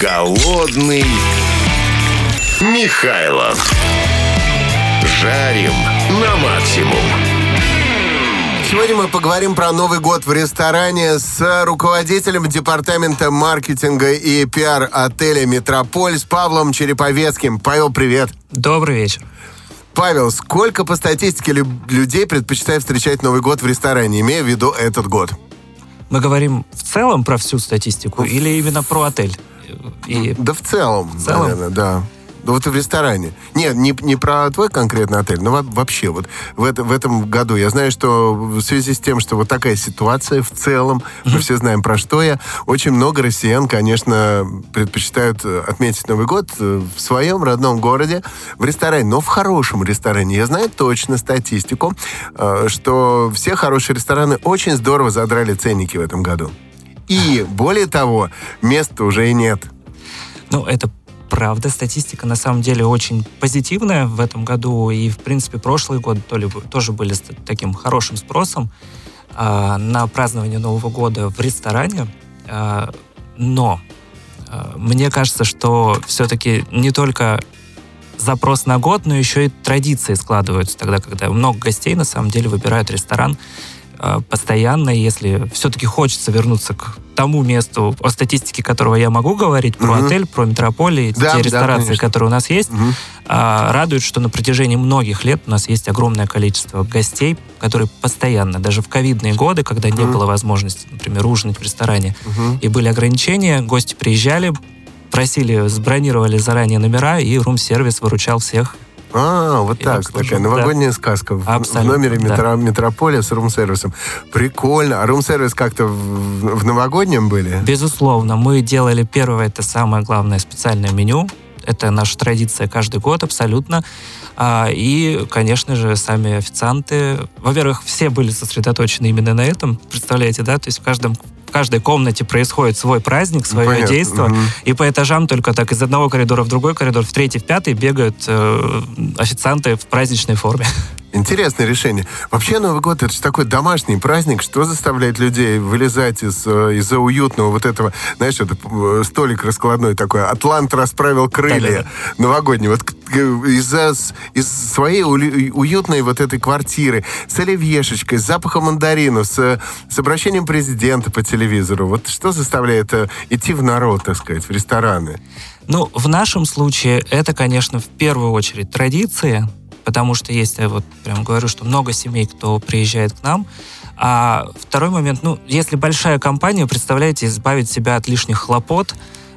Голодный Михайлов. Жарим на максимум. Сегодня мы поговорим про Новый год в ресторане с руководителем департамента маркетинга и пиар отеля «Метрополь» с Павлом Череповецким. Павел, привет. Добрый вечер. Павел, сколько по статистике лю- людей предпочитают встречать Новый год в ресторане, имея в виду этот год? Мы говорим в целом про всю статистику или именно про отель? И Да в целом, В целом? наверное, да. Ну вот и в ресторане. Нет, не, не про твой конкретный отель, но во- вообще вот в, это- в этом году. Я знаю, что в связи с тем, что вот такая ситуация в целом, мы все знаем про что я, очень много россиян, конечно, предпочитают э, отметить Новый год э, в своем родном городе, в ресторане, но в хорошем ресторане. Я знаю точно статистику, э, что все хорошие рестораны очень здорово задрали ценники в этом году. И, более того, места уже и нет. Ну, это правда. Статистика на самом деле очень позитивная в этом году. И, в принципе, прошлые годы то ли тоже были с таким хорошим спросом а, на празднование Нового года в ресторане. А, но а, мне кажется, что все-таки не только запрос на год, но еще и традиции складываются тогда, когда много гостей на самом деле выбирают ресторан постоянно, если все-таки хочется вернуться к тому месту, о статистике которого я могу говорить, про Мгм. отель, про метрополии, Да, да, те ресторации, конечно. которые у нас есть, а, радует, что на протяжении многих лет у нас есть огромное количество гостей, которые постоянно, даже в ковидные годы, когда не Мгм. было возможности, например, ужинать в ресторане, Мгм. и были ограничения, гости приезжали, просили, забронировали заранее номера, и рум-сервис выручал всех. А, вот так, такая новогодняя сказка в, в номере да. метро, метрополя с рум-сервисом. Прикольно. А рум-сервис как-то в, в новогоднем были? Безусловно, мы делали первое, это самое главное, специальное меню. Это наша традиция каждый год, абсолютно. А, и, конечно же, сами официанты. Во-первых, все были сосредоточены именно на этом. Представляете, да? То есть в, каждом, в каждой комнате происходит свой праздник, свое Ну, Понятно. действо. Мгм. И по этажам только так из одного коридора в другой коридор, в третий, в пятый бегают э, официанты в праздничной форме. Интересное решение. Вообще Новый год это же такой домашний праздник. Что заставляет людей вылезать из, э, из-за уютного вот этого, знаешь, это э, столик раскладной такой. Атлант расправил крылья новогодний. Вот к- из-за из своей уютной вот этой квартиры с оливьешечкой, с запахом мандарина, с, с обращением президента по телевизору. Вот что заставляет э, идти в народ, так сказать, в рестораны? Ну, в нашем случае это, конечно, в первую очередь традиции, потому что есть, я вот прям говорю, что много семей, кто приезжает к нам. А второй момент, ну, если большая компания, представляете, избавить себя от лишних хлопот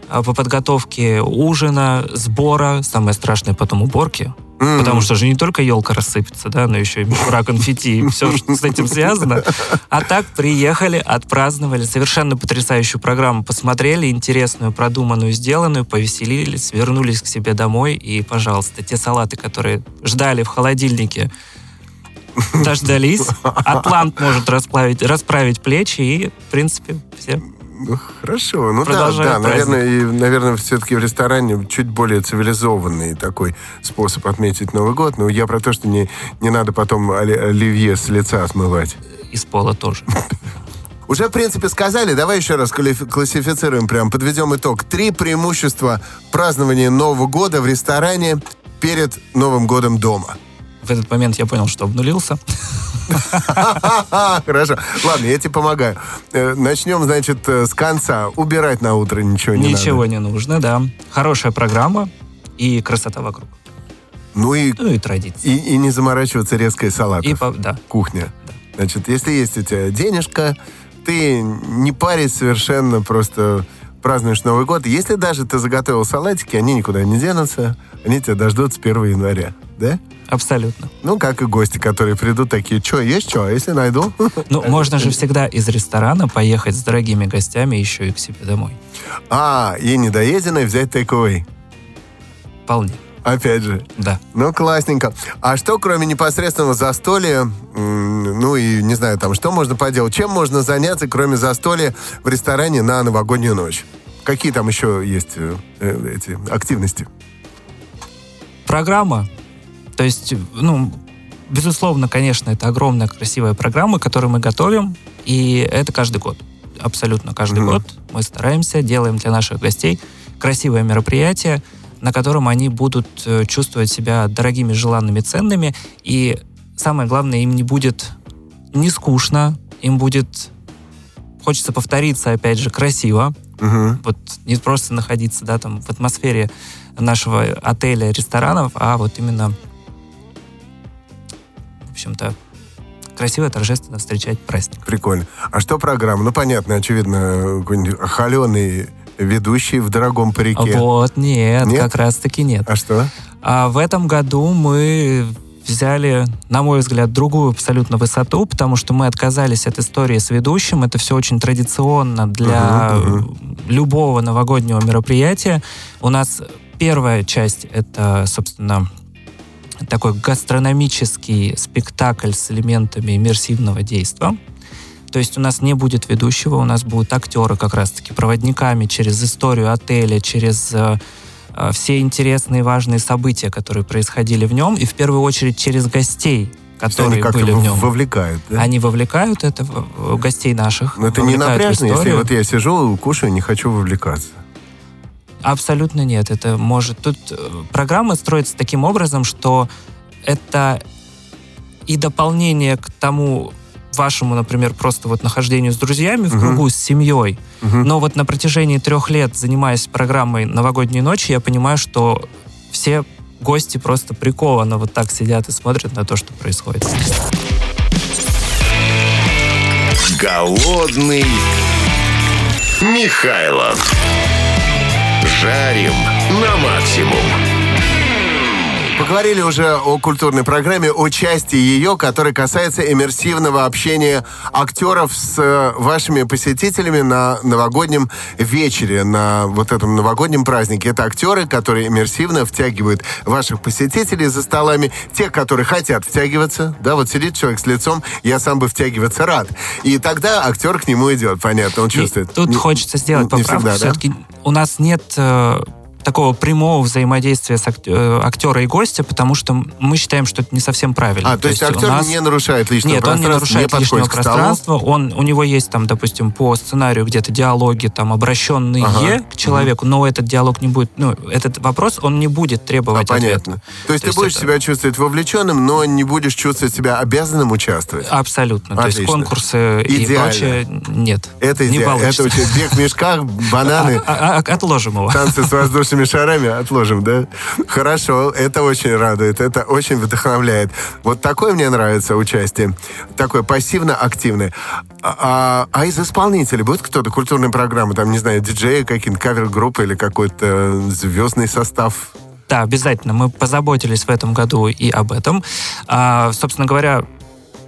а, по подготовке ужина, сбора, самое страшное потом уборки, М. Потому что же не только елка рассыпется, да, но еще и мишура, конфетти, и все, что с этим связано. А так приехали, отпраздновали совершенно потрясающую программу, посмотрели, интересную, продуманную, сделанную, повеселились, вернулись к себе домой, и, пожалуйста, те салаты, которые ждали в холодильнике, дождались. Атлант может расплавить, расправить плечи, и, в принципе, все. Ну, хорошо. Ну да, Продолжаем да, праздник. наверное, и, наверное, все-таки в ресторане чуть более цивилизованный такой способ отметить Новый год. Но я про то, что не, не надо потом оли- оливье с лица смывать. Из пола тоже. Уже, в принципе, сказали. Давай еще раз классифицируем, прям подведем итог. Три преимущества празднования Нового года в ресторане перед Новым годом дома. В этот момент я понял, что обнулился. Хорошо. Ладно, я тебе помогаю. Э, Начнем, значит, э, с конца. Убирать на утро ничего не надо. Ничего не нужно, да. Хорошая программа и красота вокруг. Ну и, Ну и традиции. и, и не заморачиваться резкой салатов. И, по- да. Кухня. Значит, если есть у тебя денежка, ты не парись совершенно, просто празднуешь Новый год. Если даже ты заготовил салатики, они никуда не денутся, они тебя дождутся 1 января, да? Абсолютно. Ну, как и гости, которые придут такие, что, есть что? А если найду? Ну, можно же всегда из ресторана поехать с дорогими гостями еще и к себе домой. А, и недоеденное взять тейк-away. Вполне. Опять же. Да. Ну, классненько. А что, кроме непосредственного застолья, ну и, не знаю, там, что можно поделать? Чем можно заняться, кроме застолья в ресторане на новогоднюю ночь? Какие там еще есть э, э, эти активности? Программа. То есть, ну, безусловно, конечно, это огромная красивая программа, которую мы готовим, и это каждый год. Абсолютно каждый Мгм. год мы стараемся, делаем для наших гостей красивое мероприятие, на котором они будут э, чувствовать себя дорогими, желанными, ценными. И самое главное, им не будет не скучно, им будет хочется повториться, опять же, красиво. Мгм. Вот не просто находиться, да, там в атмосфере нашего отеля, ресторанов, а вот именно, в общем-то, красиво, торжественно встречать праздник. Прикольно. А что программа? Ну, понятно, очевидно, какой-нибудь холеный ведущий в дорогом парике. Вот, нет, Нет? как раз-таки нет. А что? А в этом году мы взяли, на мой взгляд, другую абсолютно высоту, потому что мы отказались от истории с ведущим. Это все очень традиционно для Мгм, любого новогоднего мероприятия. У нас первая часть — это, собственно, такой гастрономический спектакль с элементами иммерсивного действия. То есть у нас не будет ведущего, у нас будут актеры как раз-таки проводниками через историю отеля, через э, э, все интересные важные события, которые происходили в нем, и в первую очередь через гостей, они которые как-то были в нем. вовлекают, да? Они вовлекают это гостей наших. Но это не напряжно, если вот я сижу, кушаю, не хочу вовлекаться. Абсолютно нет. Это может... Тут э, программа строится таким образом, что это и дополнение к тому вашему, например, просто вот нахождению с друзьями в кругу с семьей. Мгм. Но вот на протяжении трех лет, занимаясь программой «Новогодние ночи», я понимаю, что все гости просто прикованно вот так сидят и смотрят на то, что происходит. Голодный Михайлов. Жарим на максимум. Поговорили уже о культурной программе, о части ее, которая касается иммерсивного общения актеров с э, вашими посетителями на новогоднем вечере, на вот этом новогоднем празднике. Это актеры, которые иммерсивно втягивают ваших посетителей за столами. Те, которые хотят втягиваться, да, вот сидит человек с лицом, я сам бы втягиваться рад. И тогда актер к нему идет, понятно, он И чувствует. тут Не- хочется сделать поправку. всегда, да? Все-таки у нас нет э, такого прямого взаимодействия с ак- э, актера и гостя, потому что мы считаем, что это не совсем правильно. А, то есть у актер нас- не нарушает личного Нет, он не нарушает личного к столу. пространства. Он, у него есть там, допустим, по сценарию где-то диалоги, там, обращенные Ага. к человеку, но этот диалог не будет, ну, этот вопрос, он не будет А, требовать понятно. ответа. То есть То ты есть будешь это- себя чувствовать вовлеченным, но не будешь чувствовать себя обязанным участвовать. Абсолютно. То есть Отлично. конкурсы и Идеально. прочее нет. Это не идеально. Это получится. очень бег в мешках, бананы, А- а- отложим его. танцы с воздушными шарами отложим, да? Хорошо, это очень радует, это очень вдохновляет. Вот такое мне нравится участие, такое пассивно-активное. А, а- а из исполнителей будет кто-то культурной программы, там, не знаю, диджеи какие-нибудь, кавер-группы или какой-то звездный состав? Да, обязательно. Мы позаботились в этом году и об этом. А, собственно говоря,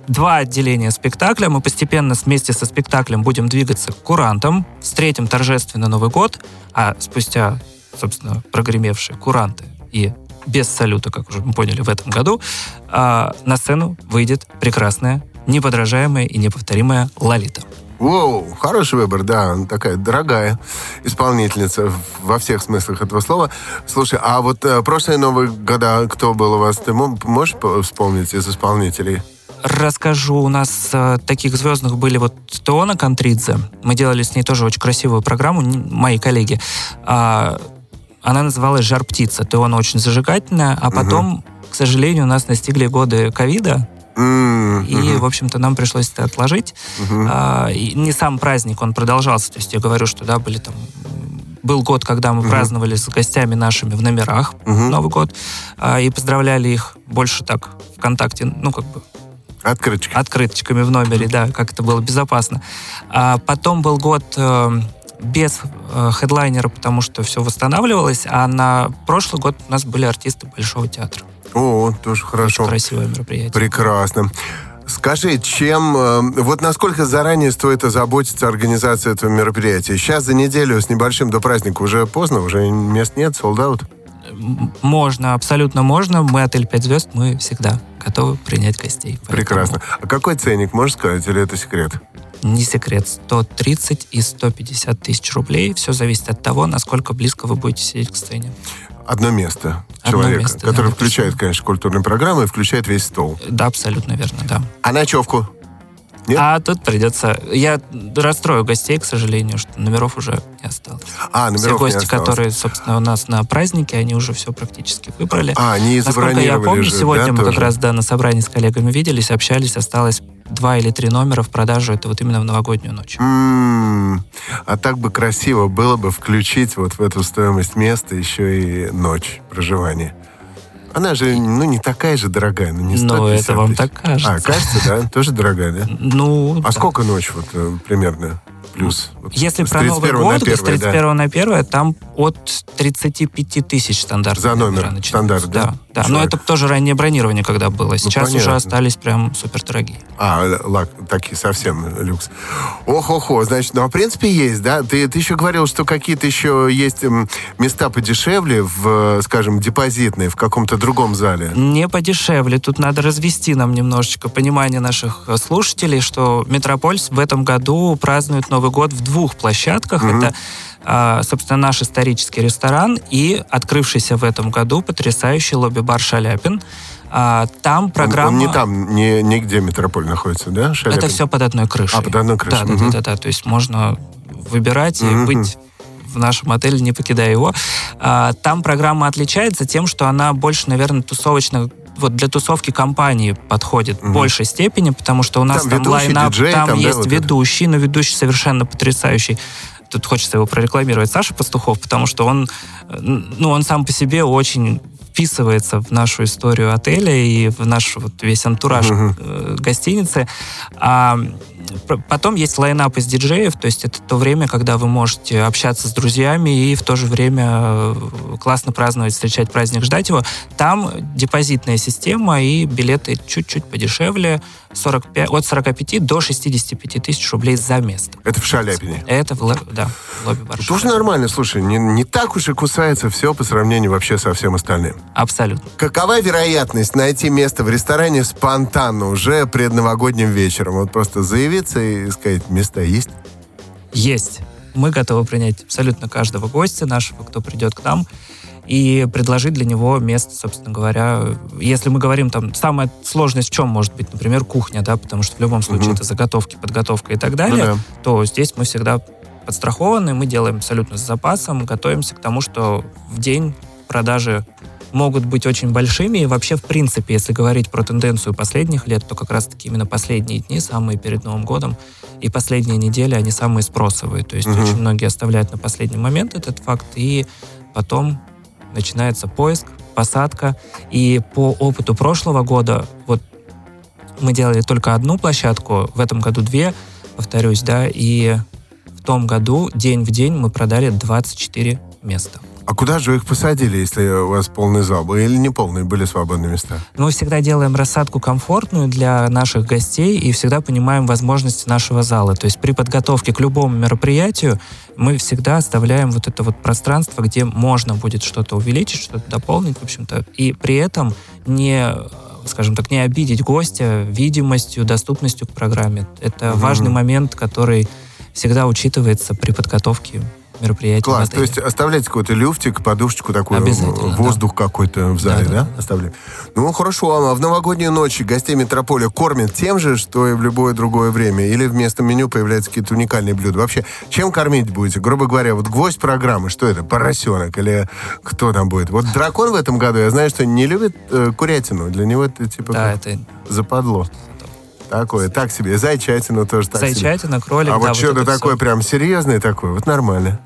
два отделения спектакля. Мы постепенно вместе со спектаклем будем двигаться к курантам, встретим торжественно Новый год, а спустя, собственно, прогремевшие куранты и без салюта, как уже мы поняли, в этом году, а, на сцену выйдет прекрасная, неподражаемая и неповторимая Лолита. Воу, хороший выбор, да, она такая дорогая исполнительница во всех смыслах этого слова. Слушай, а вот э, прошлые Новые года кто был у вас? Ты мо- можешь по- вспомнить из исполнителей? Расскажу, у нас э, таких звездных были вот Теона Контридзе. Мы делали с ней тоже очень красивую программу, мои коллеги. А, она называлась «Жар птица». Теона очень зажигательная, а потом, к сожалению, нас настигли годы ковида, М, и, в общем-то, нам пришлось это отложить. мгм. А, и не сам праздник, он продолжался. То есть я говорю, что да, были там был год, когда мы праздновали с гостями нашими в номерах Мгм. Новый год а, и поздравляли их больше так ВКонтакте, ну как бы Открыточка. открыточками в номере, да, как это было безопасно. А потом был год э, без э, хедлайнера, потому что все восстанавливалось, а на прошлый год у нас были артисты Большого театра. О, тоже хорошо. Очень красивое мероприятие. Прекрасно. Скажи, чем, э, вот насколько заранее стоит озаботиться организацией этого мероприятия? Сейчас за неделю с небольшим до праздника уже поздно, уже мест нет. М- Можно, абсолютно можно. Мы отель 5 звезд, мы всегда готовы принять гостей. Поэтому Прекрасно. А какой ценник, можешь сказать, или это секрет? Не секрет, 130 и 150 тысяч рублей. Все зависит от того, насколько близко вы будете сидеть к сцене. Одно место Одно человека, место, да, который написано. включает, конечно, культурную программу и включает весь стол. Да, абсолютно верно, да. А ночевку? Нет? А тут придется... Я расстрою гостей, к сожалению, что номеров уже не осталось. А, Все номеров не гости, осталось. которые, собственно, у нас на празднике, они уже все практически выбрали. А, они Насколько я помню, же, сегодня да, мы как тоже? раз да, на собрании с коллегами виделись, общались, осталось два или три номера в продажу, это вот именно в новогоднюю ночь. М, А так бы красиво было бы включить вот в эту стоимость места еще и ночь проживания. Она же, ну, не такая же дорогая, ну, не 150 Ну, это вам тысяч. так кажется. А, кажется, да? Тоже дорогая, да? Ну, А да. сколько ночь вот э, примерно плюс? Вот Если про Новый 31 на год, с 1, да. 31 на 1, там от 35 тысяч стандартных За номер начинаются. стандарт, да? Да, да. Но Человек. это тоже раннее бронирование, когда было. Сейчас уже понятно. остались прям супер дорогие. А, лак, такие совсем люкс. Ох-охо, значит, ну, а в принципе есть, да? Ты, ты еще говорил, что какие-то еще есть места подешевле в, э, скажем, депозитные, в каком-то другом зале. Не подешевле. Тут надо развести нам немножечко понимание наших э, слушателей, что Метрополь в этом году празднует Новый год в двух площадках. Это, а, собственно, наш исторический ресторан и открывшийся в этом году потрясающий лобби-бар «Шаляпин». А, Там Он- программа... Он, не там, не, нигде метрополь находится, да, Шаляпин? Это все под одной крышей. А, под одной крышей. Да, да, Мгм. да, да, да. То есть можно выбирать и быть в нашем отеле, не покидая его. А, Там программа отличается тем, что она больше, наверное, тусовочно вот для тусовки компании подходит в большей степени, потому что у нас Там там, ведущий, лайнап, диджей, там, там, да, есть вот это. ведущий, но ведущий совершенно потрясающий. Тут хочется его прорекламировать, Саша Пастухов, потому что он, э, ну, он сам по себе очень вписывается в нашу историю отеля и в наш вот весь антураж э, гостиницы. А потом есть лайнап из диджеев, то есть это то время, когда вы можете общаться с друзьями и в то же время э, классно праздновать, встречать праздник, ждать его. Там депозитная система и билеты чуть-чуть подешевле, 45, от 45 до 65 тысяч рублей за место. Это в Шаляпине. Это в, ло- да, в лобби бар. Тоже нормально, слушай, не, не так уж и кусается все по сравнению вообще со всем остальным. Абсолютно. Какова вероятность найти место в ресторане спонтанно уже предновогодним вечером? Вот просто заявиться и сказать, места есть? Есть. Мы готовы принять абсолютно каждого гостя нашего, кто придет к нам, и предложить для него место, собственно говоря. Если мы говорим там, самая сложность в чем может быть, например, кухня, да, потому что в любом случае Мгм. это заготовки, подготовка и так далее, Ну да. то здесь мы всегда подстрахованы, мы делаем абсолютно с запасом, готовимся к тому, что в день продажи могут быть очень большими. И вообще, в принципе, если говорить про тенденцию последних лет, то как раз-таки именно последние дни, самые перед Новым годом, и последние недели, они самые спросовые. То есть Мгм. очень многие оставляют на последний момент этот факт, и потом начинается поиск, посадка. И по опыту прошлого года, вот мы делали только одну площадку, в этом году две, повторюсь, да, и в том году день в день мы продали 24 места. А куда же вы их посадили, если у вас полный зал был? Или не полный, были свободные места? Мы всегда делаем рассадку комфортную для наших гостей и всегда понимаем возможности нашего зала. То есть при подготовке к любому мероприятию мы всегда оставляем вот это вот пространство, где можно будет что-то увеличить, что-то дополнить, в общем-то, и при этом не скажем так, не обидеть гостя видимостью, доступностью к программе. Это Мгм. важный момент, который всегда учитывается при подготовке мероприятий. Класс, то есть оставляете какой-то люфтик, подушечку такую, воздух какой-то в зале, да? Да, да, Оставляете? Ну, хорошо, а в новогоднюю ночь гостей метрополя кормят тем же, что и в любое другое время? Или вместо меню появляются какие-то уникальные блюда? Вообще, чем кормить будете? Грубо говоря, вот гвоздь программы, что это, поросенок или кто там будет? Вот дракон в этом году, я знаю, что не любит э, курятину, для него это типа Да, это западло. Такое, так себе. Зайчатина тоже так себе. зайчатина, кролик. А да, вот что-то всё. такое прям серьезное такое, вот нормально.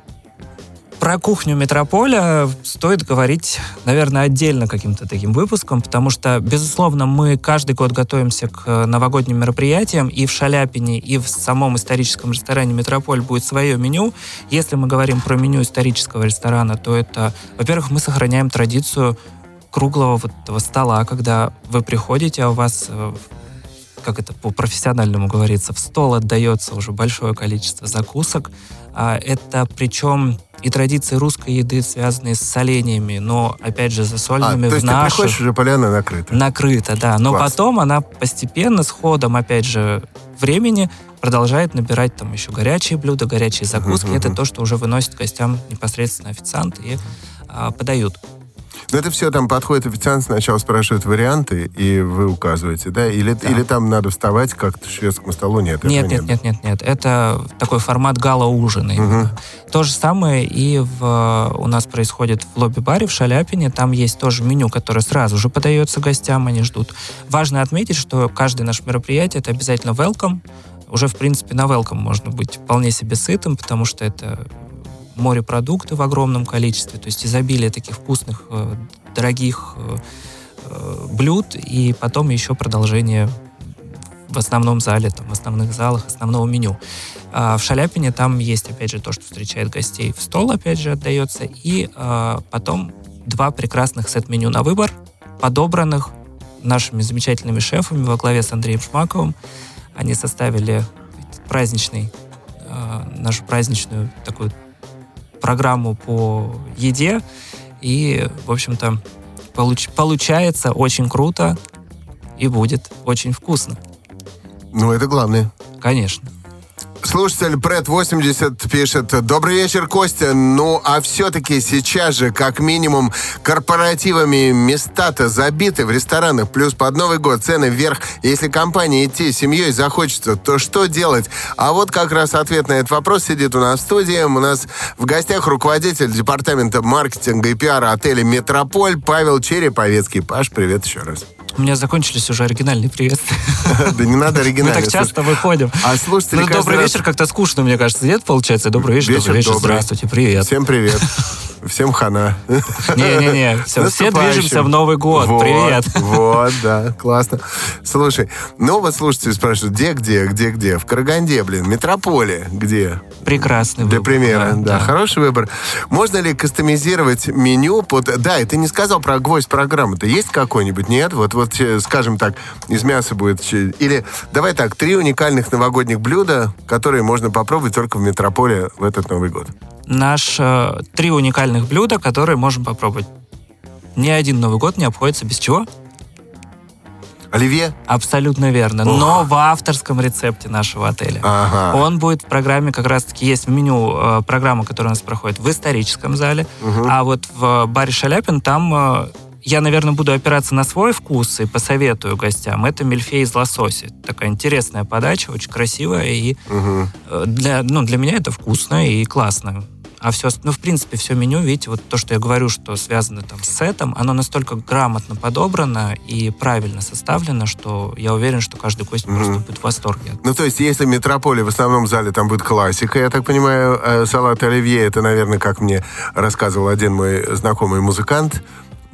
Про кухню метрополя стоит говорить, наверное, отдельно каким-то таким выпуском, потому что, безусловно, мы каждый год готовимся к э, новогодним мероприятиям, и в Шаляпине, и в самом историческом ресторане «Метрополь» будет свое меню. Если мы говорим про меню исторического ресторана, то это, во-первых, мы сохраняем традицию круглого вот этого стола, когда вы приходите, а у вас э, как это по-профессиональному говорится, в стол отдается уже большое количество закусок. А Это причем и традиции русской еды, связанные с солениями, но, опять же, А, засоленными то в есть ты приходишь, уже поляна накрыта. Накрыто, да. Но Класс. потом она постепенно, с ходом, опять же, времени продолжает набирать там еще горячие блюда, горячие закуски. Мгм, Это то, что уже выносит гостям непосредственно официант и а, подают. Но это все там подходит официант, сначала спрашивает варианты, и вы указываете, да? Или, Да. или там надо вставать как-то к шведскому столу? Нет, Нет, нет, нет, нет, нет. Это такой формат гала-ужина. именно. То же самое и в, у нас происходит в лобби-баре в Шаляпине. Там есть тоже меню, которое сразу же подается гостям, они ждут. Важно отметить, что каждое наше мероприятие это обязательно welcome. Уже, в принципе, на welcome можно быть вполне себе сытым, потому что это морепродукты в огромном количестве, то есть изобилие таких вкусных, э, дорогих э, э, блюд, и потом еще продолжение в основном зале, там, в основных залах основного меню. А в Шаляпине там есть, опять же, то, что встречает гостей в стол, опять же, отдается, и а, потом два прекрасных сет-меню на выбор, подобранных нашими замечательными шефами во главе с Андреем Шмаковым. Они составили праздничный, а, нашу праздничную такую программу по еде, и, в общем-то, получ- получается очень круто и будет очень вкусно, Ну, это главное. конечно. Слушатель Пред80 пишет, добрый вечер, Костя. Ну, а все-таки сейчас же, как минимум, корпоративами места-то забиты в ресторанах, плюс под Новый год цены вверх. Если компании идти семьей захочется, то что делать? А вот как раз ответ на этот вопрос сидит у нас в студии. У нас в гостях руководитель департамента маркетинга и пиара отеля «Метрополь» Павел Череповецкий. Паш, привет еще раз. У меня закончились уже оригинальные приветствия. Да не надо Мы оригинально. так часто выходим. А слушатели Ну, добрый вечер как-то скучно, мне кажется. Нет, получается? Добрый вечер, добрый вечер, здравствуйте, привет. Всем привет. Всем хана. Не-не-не, все, все движемся в Новый год, Вот, привет. Вот, да, классно. Слушай, ну вот слушатели спрашивают, где, где, где, где? В Караганде, блин, метрополе, где? Прекрасный Для выбор, примера, да, хороший выбор. Можно ли кастомизировать меню под... Да, и ты не сказал про гвоздь программы-то. Есть какой-нибудь? Нет? Вот, вот, э, скажем так, из мяса будет... Или, давай так, три уникальных новогодних блюда, которые можно попробовать только в метрополе в этот Новый год. Наш э, три уникальных блюда, которые можем попробовать. Ни один Новый год не обходится без чего? Оливье? Абсолютно верно. Но в авторском рецепте нашего отеля. Ага. Он будет в программе, как раз-таки есть в меню э, программа, которая у нас проходит в историческом зале. А вот в баре Шаляпин там э, я, наверное, буду опираться на свой вкус и посоветую гостям. Это мильфей из лосося. Такая интересная подача, очень красивая. И э, для, ну, для меня это вкусно и классно. А все, ну, в принципе, все меню, видите, вот то, что я говорю, что связано там с сетом, оно настолько грамотно подобрано и правильно составлено, что я уверен, что каждый гость просто будет в восторге. Ну, то есть, если метрополе в основном зале там будет классика, я так понимаю, э, салат оливье, это, наверное, как мне рассказывал один мой знакомый музыкант,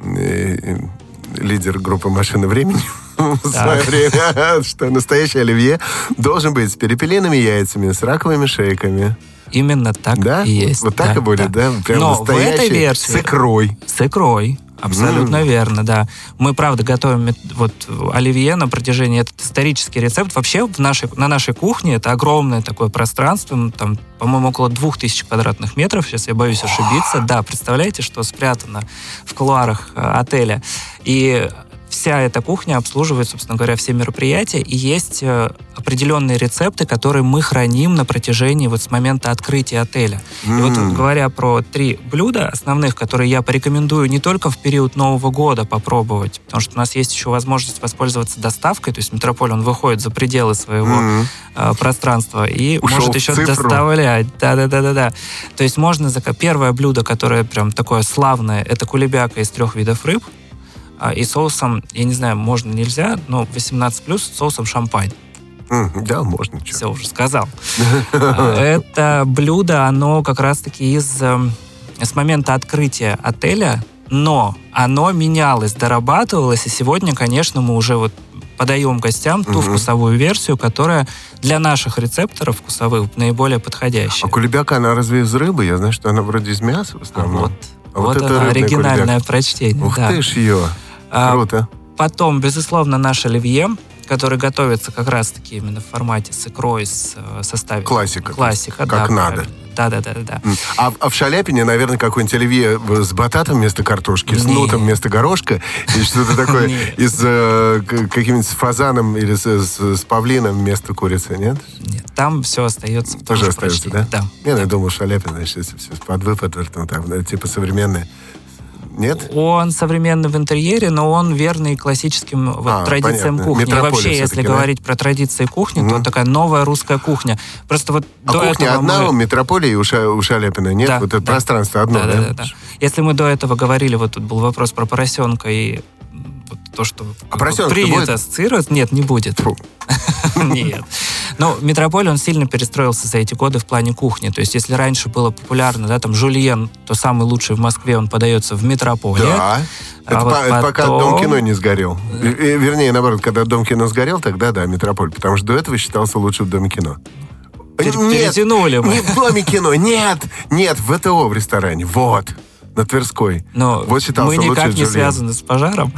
лидер группы «Машина времени» в свое время, что настоящий оливье должен быть с перепелиными яйцами, с раковыми шейками. Именно так Да? и есть. Вот так да, и будет, да? Прям Но в этой версии... с икрой. С икрой. Абсолютно верно, да. Мы, правда, готовим вот оливье на протяжении... Этот исторический рецепт. Вообще в нашей, на нашей кухне это огромное такое пространство. м, Там, по-моему, около двух тысяч квадратных метров. Сейчас я боюсь ошибиться. Да, представляете, что спрятано в кулуарах э, отеля. И вся эта кухня обслуживает, собственно говоря, все мероприятия, и есть э, определенные рецепты, которые мы храним на протяжении вот с момента открытия отеля. И вот говоря про три блюда основных, которые я порекомендую не только в период Нового года попробовать, потому что у нас есть еще возможность воспользоваться доставкой, то есть Метрополь, он выходит за пределы своего э, пространства и Ушел может еще цифру. доставлять. Да-да-да-да-да. То есть можно... Первое блюдо, которое прям такое славное, это кулебяка из трех видов рыб, и соусом, я не знаю, можно, нельзя, но 18 плюс соусом шампань. Да, можно. чё. Все уже сказал. А, Это блюдо, оно как раз-таки из эм, с момента открытия отеля, но оно менялось, дорабатывалось, и сегодня, конечно, мы уже вот подаем гостям ту Мгм. вкусовую версию, которая для наших рецепторов вкусовых наиболее А подходящая. кулебяка, она разве из рыбы? Я знаю, что она вроде из мяса в А основном. вот, А вот, это оно, рыбный оригинальное кулебяк. прочтение. Ух да. ты ж ее. А, Круто. Потом, безусловно, наш оливье, который готовится как раз-таки именно в формате с икрой, с э, составе. Классика. Классика, Как да. надо. правильно. Да-да-да-да. М. А, а в Шаляпине, наверное, какое-нибудь оливье с бататом вместо картошки, с Не. нутом вместо горошка, и что-то такое из э, к- каким-нибудь с фазаном или с, с- с павлином вместо курицы, нет? Нет, там все остается Тоже же остается, да? Да. Ну, я думал, Шаляпин, значит, если все под выпад, ну, там, да, типа современное. Нет? Он современный в интерьере, но он верный классическим вот, А, традициям понятно. кухни. И Метрополия вообще, если да? говорить про традиции кухни, Мгм. то такая новая русская кухня. Просто вот А до кухня этого одна мы- у метрополии и у, Ша- у Шаляпина? Нет? Да, вот это да. пространство одно, да, да? да, да, да. Если мы до этого говорили, вот тут был вопрос про поросенка и вот то, что А поросенок-то принято будет? ассоциировать, нет, не будет. Нет. Но метрополь, он сильно перестроился за эти годы в плане кухни. То есть, если раньше было популярно, да, там, жульен, то самый лучший в Москве, он подается в метрополе. Да. Это, А вот по- это пока потом- Дом кино не сгорел. Э, Вернее, наоборот, когда Дом кино сгорел, тогда да, Метрополь. Потому что до этого считался лучшим Дом кино. Пер- Нет, перетянули мы. не в Доме кино, нет, нет, в ВТО в ресторане, вот, на Тверской. Но Вот мы никак не связаны с пожаром.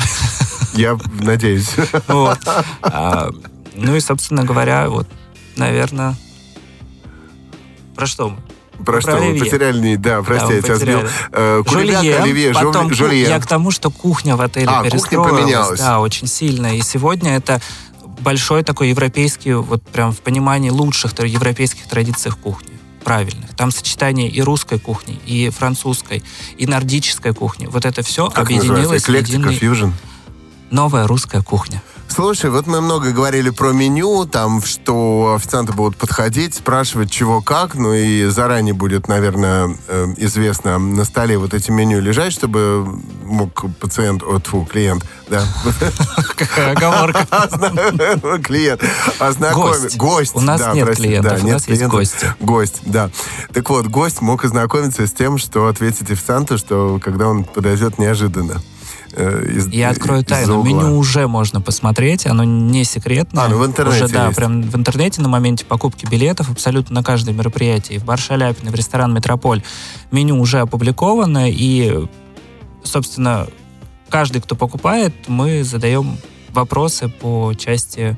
Я надеюсь. Вот. А, Ну и, собственно говоря, вот, наверное, про что мы? Про что Про мы оливье. потеряли? Да, прости, Да, я тебя сбил. Э, Кулебяк, Жульен, оливье, потом жульен. Я к тому, что кухня в отеле А, кухня перестроилась. поменялась. Да, очень сильно. И сегодня это большой такой европейский, вот прям в понимании лучших европейских традиций кухни. Правильных. Там сочетание и русской кухни, и французской, и нордической кухни. Вот это все Как объединилось в единый... фьюжн. Новая русская кухня. Слушай, вот мы много говорили про меню, там, что официанты будут подходить, спрашивать, чего как, ну и заранее будет, наверное, э, известно на столе вот эти меню лежать, чтобы мог пациент, о, тьфу, клиент, да, Какая оговорка. клиент, ознакомить. Гость. Гость. У нас нет клиентов, у нас есть гости. Гость, да. Так вот, гость мог ознакомиться с тем, что ответить официанту, что когда он подойдет неожиданно. Э, из- Я открою тайну. Меню уже можно посмотреть, оно не секретное. А, ну в интернете Уже, да, есть. прям в интернете на моменте покупки билетов абсолютно на каждое мероприятие. И в бар Шаляпин, и в ресторан Метрополь меню уже опубликовано, и, собственно, каждый, кто покупает, мы задаем вопросы по части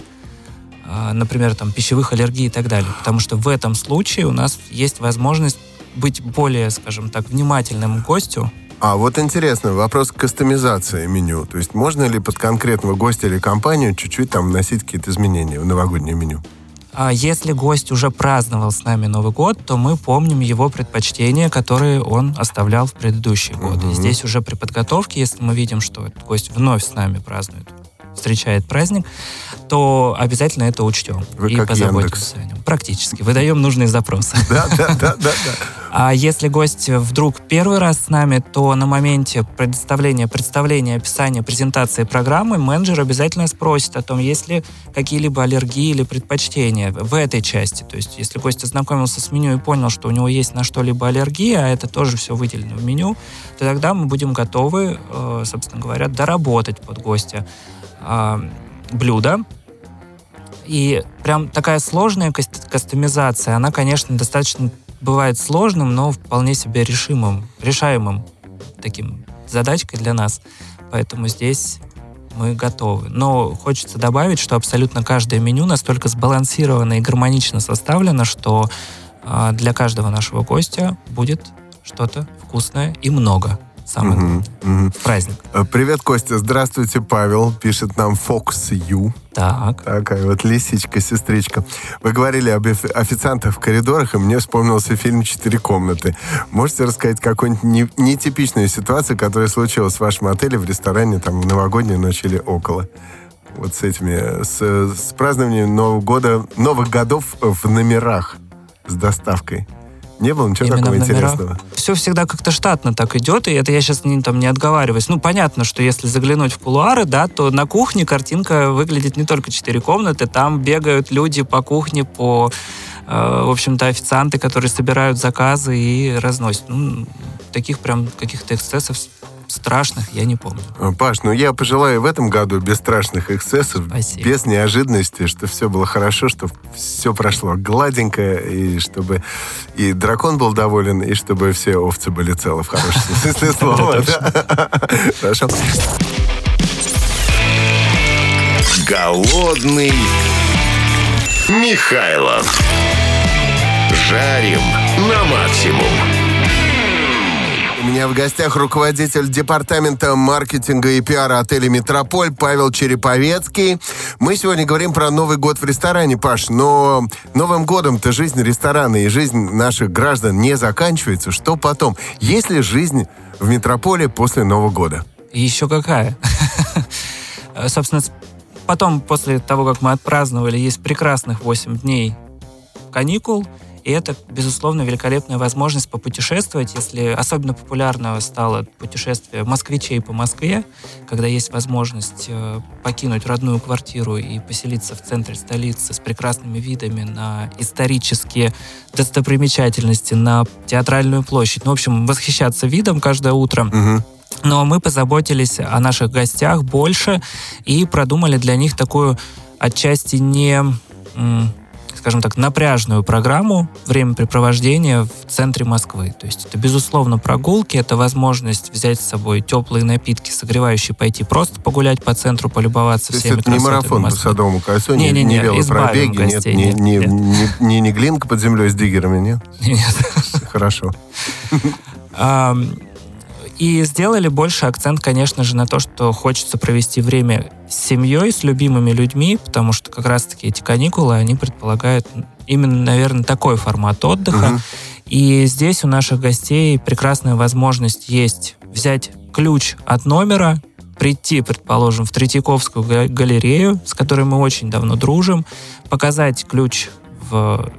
а, например, там, пищевых аллергий и так далее. Потому что в этом случае у нас есть возможность быть более, скажем так, внимательным к гостю, А вот интересно, вопрос кастомизации меню. То есть можно ли под конкретного гостя или компанию чуть-чуть там вносить какие-то изменения в новогоднее меню? А если гость уже праздновал с нами Новый год, то мы помним его предпочтения, которые он оставлял в предыдущие годы. И здесь уже при подготовке, если мы видим, что этот гость вновь с нами празднует, встречает праздник, то обязательно это учтем Вы и как позаботимся о нем. Практически. Выдаем нужные запросы. Да, да, да, да, да. А если гость вдруг первый раз с нами, то на моменте предоставления, представления, описания, презентации программы менеджер обязательно спросит о том, есть ли какие-либо аллергии или предпочтения в этой части. То есть, если гость ознакомился с меню и понял, что у него есть на что-либо аллергия, а это тоже все выделено в меню, то тогда мы будем готовы, э, собственно говоря, доработать под гостя а, блюдо, и прям такая сложная каст- кастомизация, она, конечно, достаточно бывает сложным, но вполне себе решимым, решаемым таким задачкой для нас. Поэтому здесь мы готовы. Но хочется добавить, что абсолютно каждое меню настолько сбалансировано и гармонично составлено, что а, для каждого нашего гостя будет что-то вкусное и много. Главное. мгм. В праздник. Э, Привет, Костя. Здравствуйте, Павел. Пишет нам Fox Ю. Так. Такая вот лисичка, сестричка. Вы говорили об офи- официантах в коридорах, и мне вспомнился фильм «Четыре комнаты». Можете рассказать какую-нибудь не- нетипичную ситуацию, которая случилась в вашем отеле, в ресторане, там, в новогоднюю ночь или около? Вот с этими, с, с празднованием Нового года, Новых годов в номерах с доставкой. Не было ничего такого интересного? Все всегда как-то штатно так идет, и это я сейчас не, там, не отговариваюсь. Ну, понятно, что если заглянуть в кулуары, да, то на кухне картинка выглядит не только четыре комнаты, там бегают люди по кухне, по, э, в общем-то, официанты, которые собирают заказы и разносят. Ну, таких прям каких-то эксцессов страшных я не помню. Э, Паш, ну я пожелаю в этом году без страшных эксцессов, Спасибо. без неожиданности, что все было хорошо, что все прошло гладенько, и чтобы и дракон был доволен, и чтобы все овцы были целы в хорошем смысле слова. Хорошо. Голодный Михайлов. Жарим на максимум. У меня в гостях руководитель департамента маркетинга и пиара отеля «Метрополь» Павел Череповецкий. Мы сегодня говорим про Новый год в ресторане, Паш, но Новым годом-то жизнь ресторана и жизнь наших граждан не заканчивается. Что потом? Есть ли жизнь в «Метрополе» после Нового года? Еще какая. Собственно, потом, после того, как мы отпраздновали, есть прекрасных 8 дней каникул – и это, безусловно, великолепная возможность попутешествовать, если особенно популярно стало путешествие москвичей по Москве, когда есть возможность э, покинуть родную квартиру и поселиться в центре столицы с прекрасными видами на исторические достопримечательности, на театральную площадь. Ну, в общем, восхищаться видом каждое утро. Угу. Но мы позаботились о наших гостях больше и продумали для них такую отчасти не скажем так, напряжную программу времяпрепровождения в центре Москвы. То есть это, безусловно, прогулки, это возможность взять с собой теплые напитки, согревающие, пойти просто погулять по центру, полюбоваться То всеми это не марафон Москвы. по Садовому кольцу, не, не, не, не велопробеги, нет, не, нет, не, нет. Не, не, не глинка под землей с диггерами, нет? Нет. Хорошо. И сделали больше акцент, конечно же, на то, что хочется провести время с семьей, с любимыми людьми, потому что как раз-таки эти каникулы, они предполагают именно, наверное, такой формат отдыха. Угу. И здесь у наших гостей прекрасная возможность есть взять ключ от номера, прийти, предположим, в Третьяковскую галерею, с которой мы очень давно дружим, показать ключ в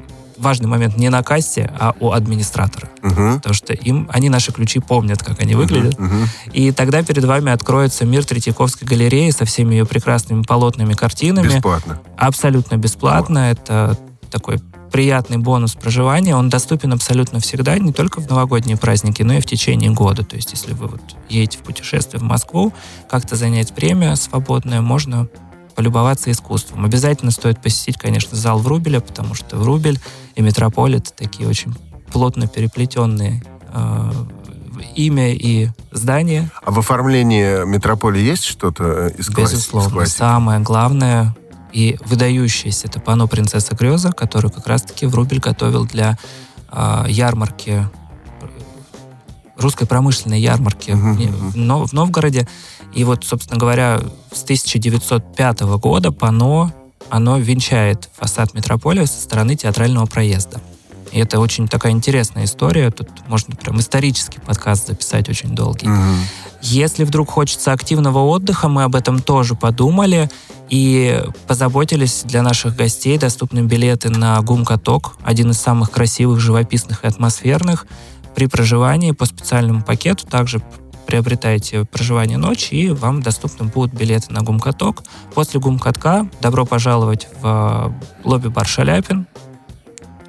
важный момент не на кассе, а у администратора. Угу. Потому что им, они наши ключи помнят, как они выглядят. Угу. И тогда перед вами откроется мир Третьяковской галереи со всеми ее прекрасными полотными картинами. Бесплатно. Абсолютно бесплатно. Вот. Это такой приятный бонус проживания. Он доступен абсолютно всегда, не только в новогодние праздники, но и в течение года. То есть, если вы вот едете в путешествие в Москву, как-то занять время свободное, можно полюбоваться искусством. Обязательно стоит посетить, конечно, зал Врубеля, потому что Врубель и Метрополь это такие очень плотно переплетенные э, имя и здание. А в оформлении метрополи есть что-то из классики? Безусловно. Самое главное и выдающееся это панно «Принцесса Греза», которую как раз-таки Врубель готовил для э, ярмарки русской промышленной ярмарки uh-huh. в Новгороде. И вот, собственно говоря, с 1905 года пано оно венчает фасад метрополия со стороны театрального проезда. И это очень такая интересная история. Тут можно прям исторический подкаст записать очень долгий. Mm-hmm. Если вдруг хочется активного отдыха, мы об этом тоже подумали и позаботились для наших гостей доступны билеты на гум-каток, один из самых красивых, живописных и атмосферных. При проживании по специальному пакету также приобретаете проживание ночи, и вам доступны будут билеты на гумкаток. После гумкатка добро пожаловать в э, лобби-бар «Шаляпин»,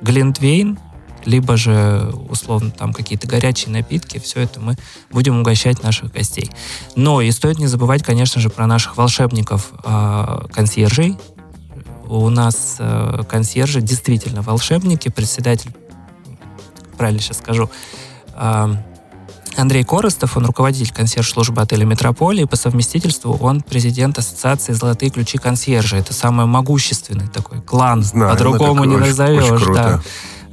Глинтвейн, либо же, условно, там какие-то горячие напитки, все это мы будем угощать наших гостей. Но и стоит не забывать, конечно же, про наших волшебников э, консьержей. У нас э, консьержи действительно волшебники, председатель, правильно сейчас скажу, Андрей Коростов, он руководитель консьерж-службы отеля «Метрополия», и по совместительству он президент ассоциации «Золотые ключи консьержа». Это самый могущественный такой клан, по-другому не назовешь. Очень да.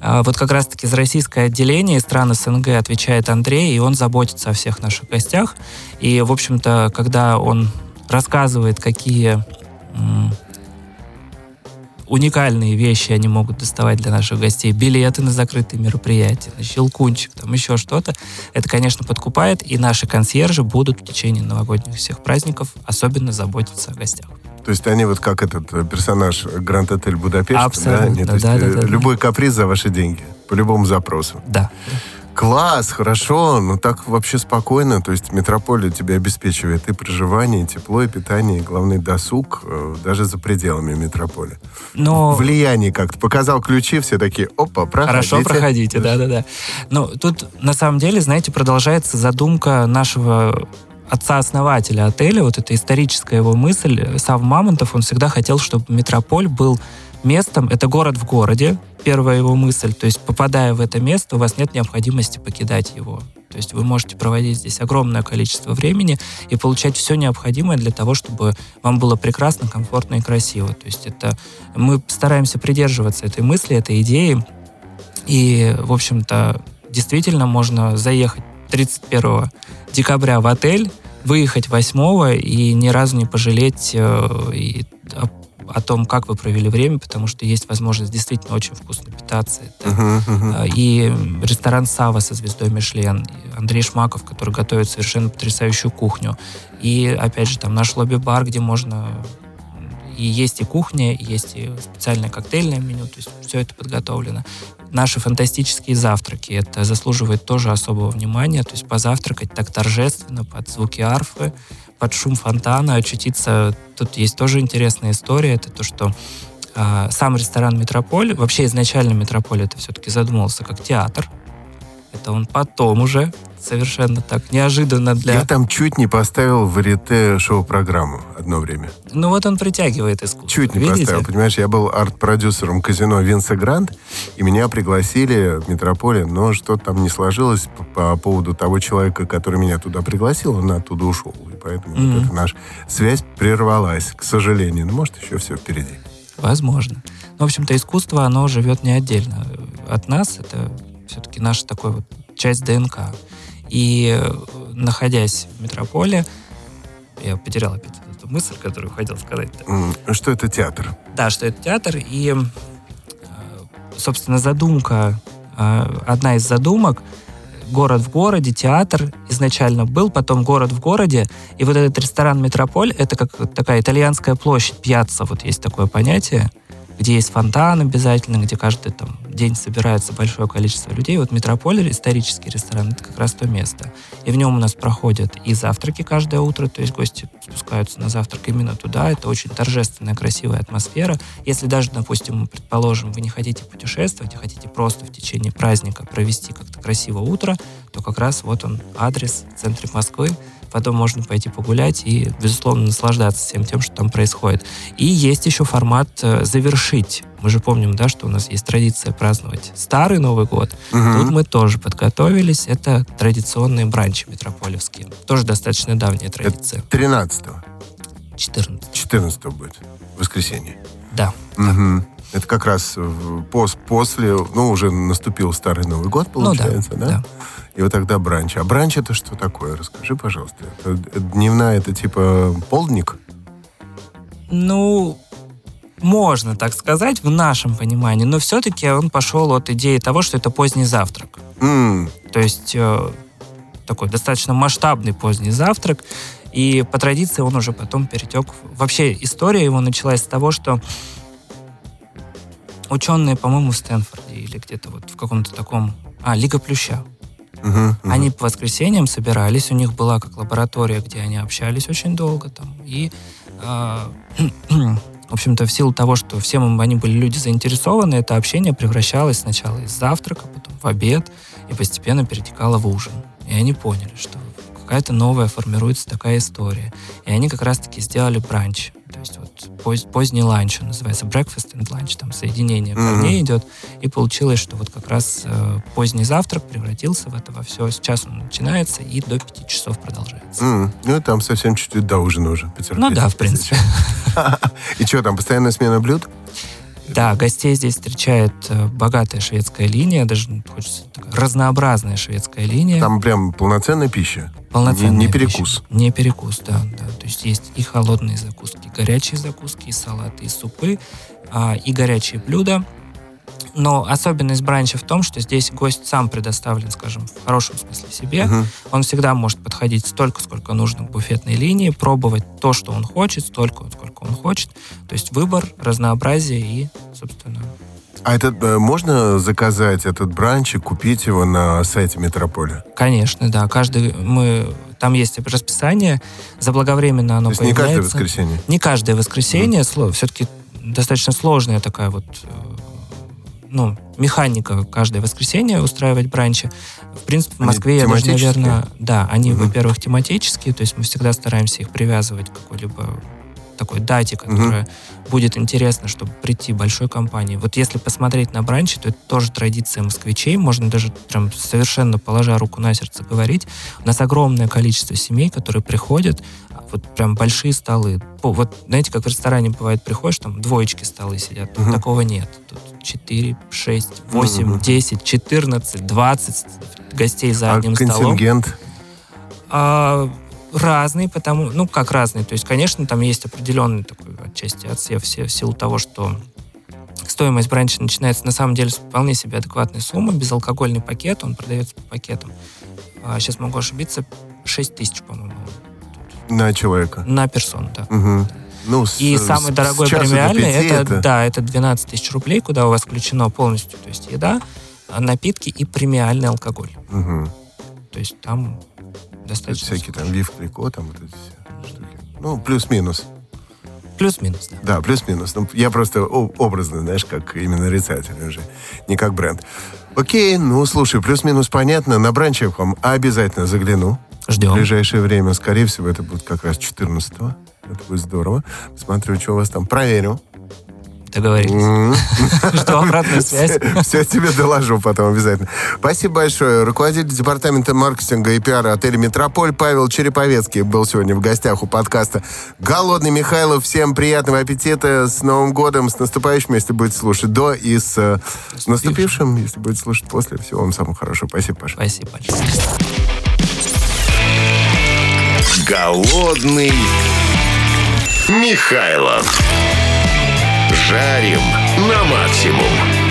А вот как раз-таки из российское отделение из стран СНГ отвечает Андрей, и он заботится о всех наших гостях. И, в общем-то, когда он рассказывает, какие уникальные вещи они могут доставать для наших гостей. Билеты на закрытые мероприятия, на щелкунчик, там еще что-то. Это, конечно, подкупает, и наши консьержи будут в течение новогодних всех праздников особенно заботиться о гостях. То есть они вот как этот э, персонаж Гранд Отель Будапешт, Абсолютно, да? Нет, да, да, да, любой да. каприз за ваши деньги, по любому запросу. Да. Класс, хорошо, ну так вообще спокойно. То есть метрополия тебя обеспечивает и проживание, и тепло, и питание, и главный досуг, э, даже за пределами метрополии. Но... Влияние как-то. Показал ключи, все такие, опа, проходите. Хорошо, проходите, да-да-да. Но тут, на самом деле, знаете, продолжается задумка нашего отца-основателя отеля, вот эта историческая его мысль, Сав Мамонтов, он всегда хотел, чтобы метрополь был местом, это город в городе, первая его мысль, то есть попадая в это место, у вас нет необходимости покидать его. То есть вы можете проводить здесь огромное количество времени и получать все необходимое для того, чтобы вам было прекрасно, комфортно и красиво. То есть это мы стараемся придерживаться этой мысли, этой идеи. И, в общем-то, действительно можно заехать 31 декабря в отель, выехать 8 и ни разу не пожалеть э, и о, том, как вы провели время, потому что есть возможность действительно очень вкусно питаться. Это, мгм. э, И ресторан Сава со звездой Мишлен, Андрей Шмаков, который готовит совершенно потрясающую кухню. И, опять же, там наш лобби-бар, где можно и есть и кухня, и есть и специальное коктейльное меню, то есть все это подготовлено. Наши фантастические завтраки, это заслуживает тоже особого внимания, то есть позавтракать так торжественно, под звуки арфы, под шум фонтана, очутиться... Тут есть тоже интересная история, это то, что а, сам ресторан «Метрополь», вообще изначально «Метрополь» это все-таки задумывался как театр. Это он потом уже совершенно так неожиданно для... Я там чуть не поставил в Арите шоу-программу одно время. Ну вот он притягивает искусство. Чуть не видите? поставил, понимаешь? Я был арт-продюсером казино Винса Грант, и меня пригласили в Метрополе, но что-то там не сложилось по, по поводу того человека, который меня туда пригласил, он оттуда ушел. И поэтому вот Мгм. эта наша связь прервалась, к сожалению. Ну, может, еще все впереди. Возможно. Ну, в общем-то, искусство, оно живет не отдельно от нас. Это все-таки наша такой вот часть ДНК. И э, находясь в метрополе, я потерял опять эту мысль, которую хотел сказать. М, Что это театр? Да, что это театр. И, э, собственно, задумка, э, одна из задумок, город в городе, театр изначально был, потом город в городе. И вот этот ресторан «Метрополь» — это как такая итальянская площадь, пьяцца, вот есть такое понятие, где есть фонтан обязательно, где каждый там, день собирается большое количество людей. Вот «Метрополь», исторический ресторан, это как раз то место. И в нем у нас проходят и завтраки каждое утро, то есть гости спускаются на завтрак именно туда. Это очень торжественная, красивая атмосфера. Если даже, допустим, предположим, вы не хотите путешествовать, а хотите просто в течение праздника провести как-то красиво утро, то как раз вот он адрес в центре Москвы. Потом можно пойти погулять и, безусловно, наслаждаться всем тем, что там происходит. И есть еще формат э, завершить. Мы же помним, да, что у нас есть традиция праздновать старый Новый год. Мгм. Тут мы тоже подготовились. Это традиционные бранчи метрополевские. Тоже достаточно давняя традиция. 13-го, 14. 14 будет, воскресенье. Да. Мгм. Это как раз в- пос- после, ну, уже наступил Старый Новый год, Ну да, получается, да? да. И вот тогда бранч. А бранч это что такое? Расскажи, пожалуйста. Дневная, это типа полдник? Ну, можно так сказать в нашем понимании, но все-таки он пошел от идеи того, что это поздний завтрак. М, То есть э, такой достаточно масштабный поздний завтрак. И по традиции он уже потом перетек. Вообще история его началась с того, что ученые, по-моему, в Стэнфорде или где-то вот в каком-то таком... А, Лига Плюща. Мгм, мгм. Они по воскресеньям собирались, у них была как лаборатория, где они общались очень долго там. И, а, в общем-то, в силу того, что всем они были люди заинтересованы, это общение превращалось сначала из завтрака, потом в обед, и постепенно перетекало в ужин. И они поняли, что какая-то новая формируется такая история. И они как раз-таки сделали бранч. То есть вот поз- поздний ланч, он называется breakfast and lunch, там соединение корней идет. И получилось, что вот как раз э, поздний завтрак превратился в это во все. Сейчас он начинается и до пяти часов продолжается. М, Ну, там совсем чуть-чуть до ужина уже. потерпеть. Ну да, в принципе. И что, там постоянная смена блюд? Да, гостей здесь встречает э, богатая шведская линия, даже хочется такая разнообразная шведская линия. Там прям полноценная пища. Полноценная не- не пища. перекус. Не перекус, да, да. То есть есть и холодные закуски, и горячие закуски, и салаты, и супы, а, и горячие блюда. Но особенность бранча в том, что здесь гость сам предоставлен, скажем, в хорошем смысле себе. Мгм. Он всегда может подходить столько, сколько нужно к буфетной линии, пробовать то, что он хочет, столько, сколько он хочет. То есть выбор, разнообразие и, собственно, А этот, э, можно заказать этот бранч и купить его на сайте Метрополя? конечно, да, каждый мы там есть расписание, заблаговременно оно То есть не каждое появляется. воскресенье? Не каждое воскресенье, все-таки достаточно сложная такая вот э, ну, механика каждое воскресенье устраивать бранчи. В принципе, в Они Москве я даже, наверное, да, они, Мгм. во-первых, тематические, то есть мы всегда стараемся их привязывать к какой-либо такой дате, которая будет интересно, чтобы прийти большой компании. Вот если посмотреть на бранчи, то это тоже традиция москвичей, можно даже прям совершенно положа руку на сердце говорить. У нас огромное количество семей, которые приходят, вот прям большие столы. Вот знаете, как в ресторане бывает, приходишь, там двоечки столы сидят, тут такого нет. Тут 4, 6, 8, 10, 14, 20 гостей за А одним столом. контингент? А, разный, потому, ну, как разный. То есть, конечно, там есть определенный такой отчасти отсев в силу того, что стоимость бранча начинается на самом деле с вполне себе адекватной суммы, безалкогольный пакет, он продается по пакетам. А, сейчас могу ошибиться, 6 тысяч, по-моему, На человека. на персону, да. Мгм. Ну, с- И с- самый с дорогой до премиальный, пяти это, да, это 12 тысяч рублей, куда у вас включено полностью, то есть еда, напитки и премиальный алкоголь. Мгм. То есть там Это достаточно... всякие там вив клико, там вот эти все штуки. Ну, плюс-минус. Плюс-минус, да. Да, плюс-минус. Ну, я просто образно, знаешь, как именно нарицатель уже, не как бренд. Окей, ну, слушай, плюс-минус понятно. На бранче к вам обязательно загляну. В Ждем. ближайшее время, скорее всего, это будет как раз 14 Это будет здорово. Смотрю, что у вас там. Проверю. Договорились. М. Жду обратную связь. Все тебе доложу потом обязательно. Спасибо большое. Руководитель департамента маркетинга и пиара отеля «Метрополь» Павел Череповецкий был сегодня в гостях у подкаста «Голодный Михайлов». Всем приятного аппетита. С Новым годом, с наступающим, если будете слушать до, и с, э, с наступившим, если будете слушать после. Всего вам самого хорошего. Спасибо, Паша. Спасибо большое. Голодный Михайлов. Жарим на максимум.